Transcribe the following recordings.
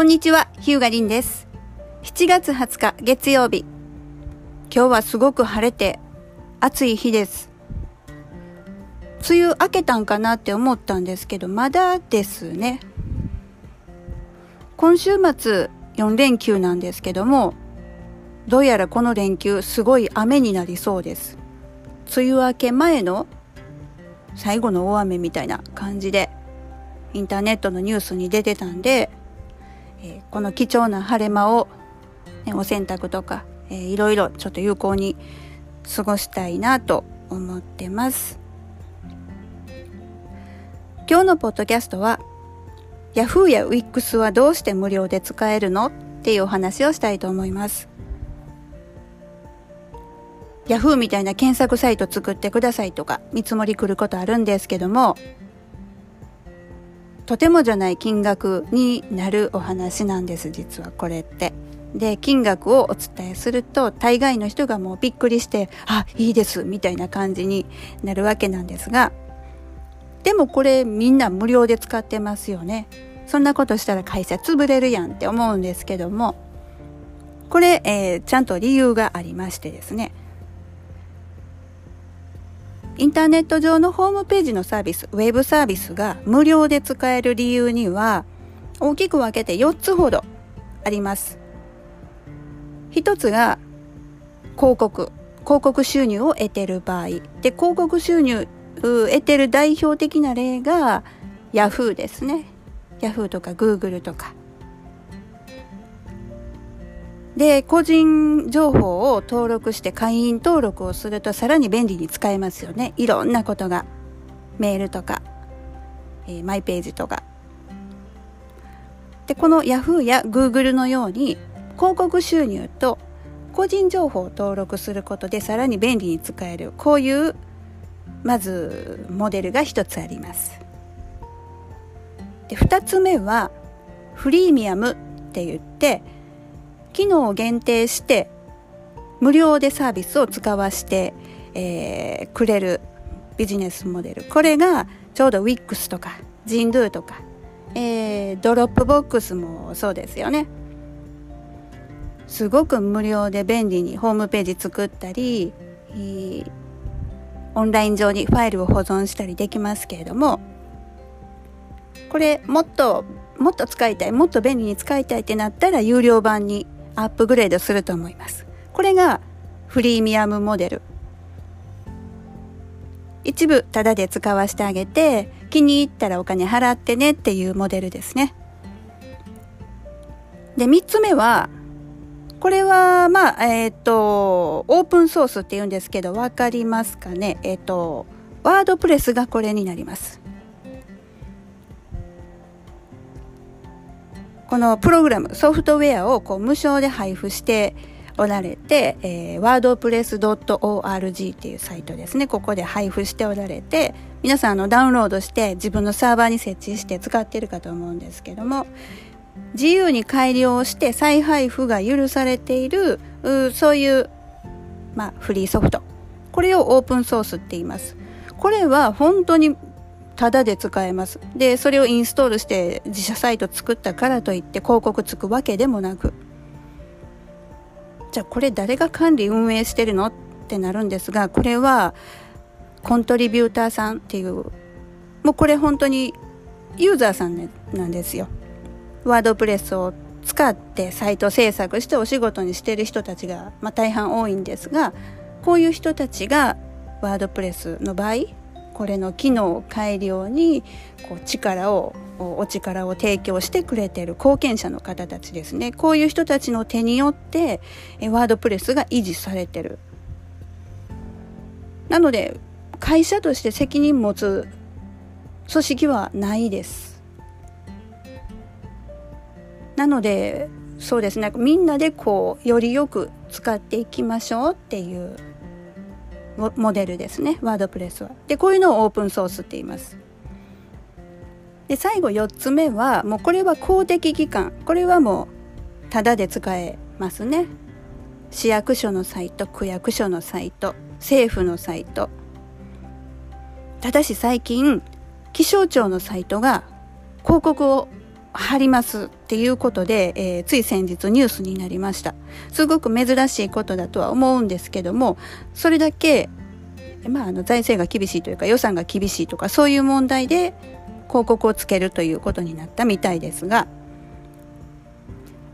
こんにちは、ヒューガリンです。7月20日月曜日。今日はすごく晴れて暑い日です。梅雨明けたんかなって思ったんですけど、まだですね。今週末4連休なんですけども、どうやらこの連休すごい雨になりそうです。梅雨明け前の最後の大雨みたいな感じでインターネットのニュースに出てたんで、えこの貴重な晴れ間を、ね、お洗濯とか、えーいろいろちょっと有効に過ごしたいなと思ってます。今日のポッドキャストは Yahoo や Wix はどうして無料で使えるのっていうお話をしたいと思います。Yahoo みたいな検索サイト作ってくださいとか見積もり来ることあるんですけどもとてもじゃない金額になるお話なんです実はこれって。で金額をお伝えすると大概の人がもうびっくりして「あいいです」みたいな感じになるわけなんですがでもこれみんな無料で使ってますよね。そんなことしたら会社潰れるやんって思うんですけどもこれ、えーちゃんと理由がありましてですねインターネット上のホームページのサービス、ウェブサービスが無料で使える理由には大きく分けて4つほどあります。一つが広告、広告収入を得てる場合。で、広告収入う得てる代表的な例が Yahoo ですね。Yahoo とか Google とか。で、個人情報を登録して会員登録をするとさらに便利に使えますよね。いろんなことが。メールとか、えーマイページとか。で、この Yahoo や Google のように広告収入と個人情報を登録することでさらに便利に使える。こういう、まず、モデルが一つあります。で、二つ目は、フリーミアムって言って、機能を限定して無料でサービスを使わせて、えーくれるビジネスモデル。これがちょうど WIX とか Jimdo とか、えードロップボックスもそうですよね。すごく無料で便利にホームページ作ったりえーオンライン上にファイルを保存したりできますけれどもこれもっともっと使いたいもっと便利に使いたいってなったら有料版にアップグレードすると思います。これがフリーミアムモデル。一部タダで使わせてあげて気に入ったらお金払ってねっていうモデルですね。で三つ目はこれはまあえっ、とオープンソースって言うんですけどわかりますかね？えっ、とワードプレスがこれになります。このプログラムソフトウェアをこう無償で配布しておられて、えー、wordpress.org っていうサイトですね。ここで配布しておられて皆さんあのダウンロードして自分のサーバーに設置して使っているかと思うんですけども自由に改良して再配布が許されているうそういう、まあ、フリーソフト。これをオープンソースって言います。これは本当にタダで使えます。で、それをインストールして自社サイト作ったからといって広告つくわけでもなく。じゃあこれ誰が管理運営してるのってなるんですが、これはコントリビューターさんっていう、もうこれ本当にユーザーさんなんですよ。ワードプレスを使ってサイト制作してお仕事にしてる人たちが、まあ、大半多いんですが、こういう人たちがワードプレスの場合、これの機能改良にこう力をお力を提供してくれてる貢献者の方たちですね。こういう人たちの手によってワードプレスが維持されてる。なので会社として責任持つ組織はないです。なのでそうですね。みんなでこうよりよく使っていきましょうっていうモデルですねワードプレスは。でこういうのをオープンソースって言います。で最後4つ目はもうこれは公的機関これはもうタダで使えますね。市役所のサイト区役所のサイト政府のサイトただし最近気象庁のサイトが広告を貼りますっていうことで、えー、つい先日ニュースになりました。すごく珍しいことだとは思うんですけどもそれだけ、まあ、あの財政が厳しいというか予算が厳しいとかそういう問題で広告をつけるということになったみたいですが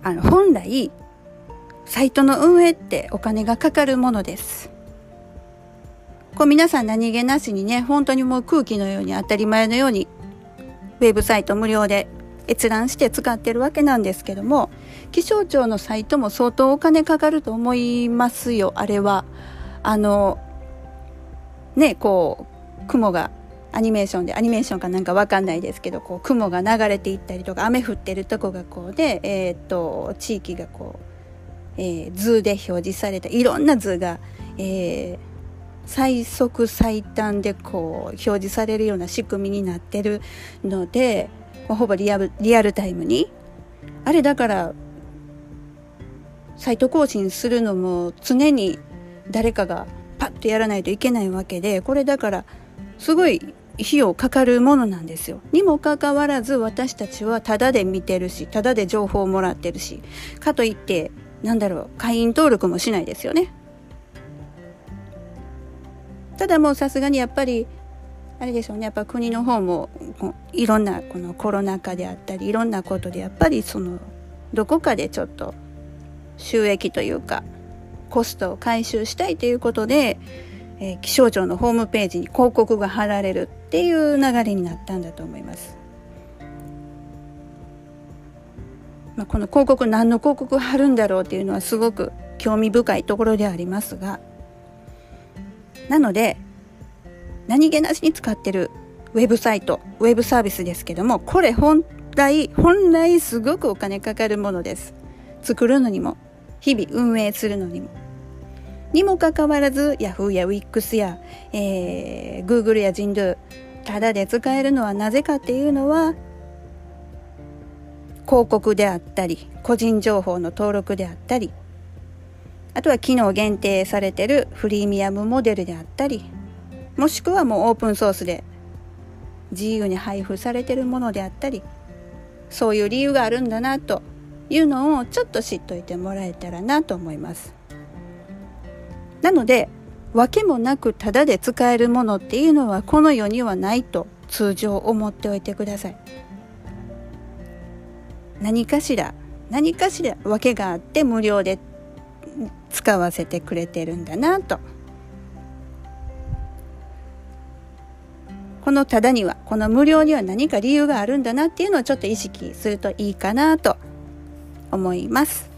あの本来サイトの運営ってお金がかかるものです。こう皆さん何気なしにね本当にもう空気のように当たり前のようにウェブサイト無料で閲覧して使ってるわけなんですけども気象庁のサイトも相当お金かかると思いますよ。あれは。あのねこう雲がアニメーションでアニメーションかなんかわかんないですけどこう雲が流れていったりとか雨降ってるとこがこうで、えー、っと地域がこう、えー、図で表示されたいろんな図が、えー、最速最短でこう表示されるような仕組みになってるのでほぼリアルリアルタイムにあれだからサイト更新するのも常に誰かがパッとやらないといけないわけでこれだからすごい費用かかるものなんですよ。にもかかわらず私たちはタダで見てるしタダで情報をもらってるしかといってなんだろう会員登録もしないですよね。ただもうさすがにやっぱりあれでしょうねやっぱ国の方もいろんなこのコロナ禍であったりいろんなことでやっぱりそのどこかでちょっと収益というかコストを回収したいということで、えー、気象庁のホームページに広告が貼られるっていう流れになったんだと思います。まあ、この広告何の広告貼るんだろうっていうのはすごく興味深いところではありますがなので何気なしに使ってるウェブサイトウェブサービスですけどもこれ本来本来すごくお金かかるものです。作るのにも日々運営するのにも。にもかかわらず Yahoo や Wix や、えー、Google や Jindo ただで使えるのはなぜかっていうのは広告であったり個人情報の登録であったりあとは機能限定されてるフリーミアムモデルであったりもしくはもうオープンソースで自由に配布されてるものであったりそういう理由があるんだなというのをちょっと知っといてもらえたらなと思います。なので訳もなくタダで使えるものっていうのはこの世にはないと通常思っておいてください。何かしら何かしら訳があって無料で使わせてくれてるんだなとこのただにはこの無料には何か理由があるんだなっていうのをちょっと意識するといいかなと思います。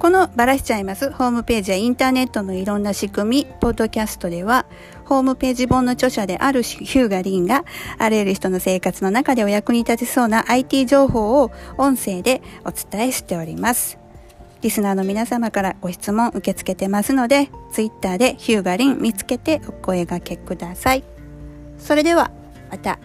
このバラしちゃいますホームページやインターネットのいろんな仕組みポッドキャストではホームページ本の著者であるヒューガリンがあらゆる人の生活の中でお役に立てそうな IT 情報を音声でお伝えしております。リスナーの皆様からご質問受け付けてますので、ツイッターでヒューガリン見つけてお声がけください。それでは、また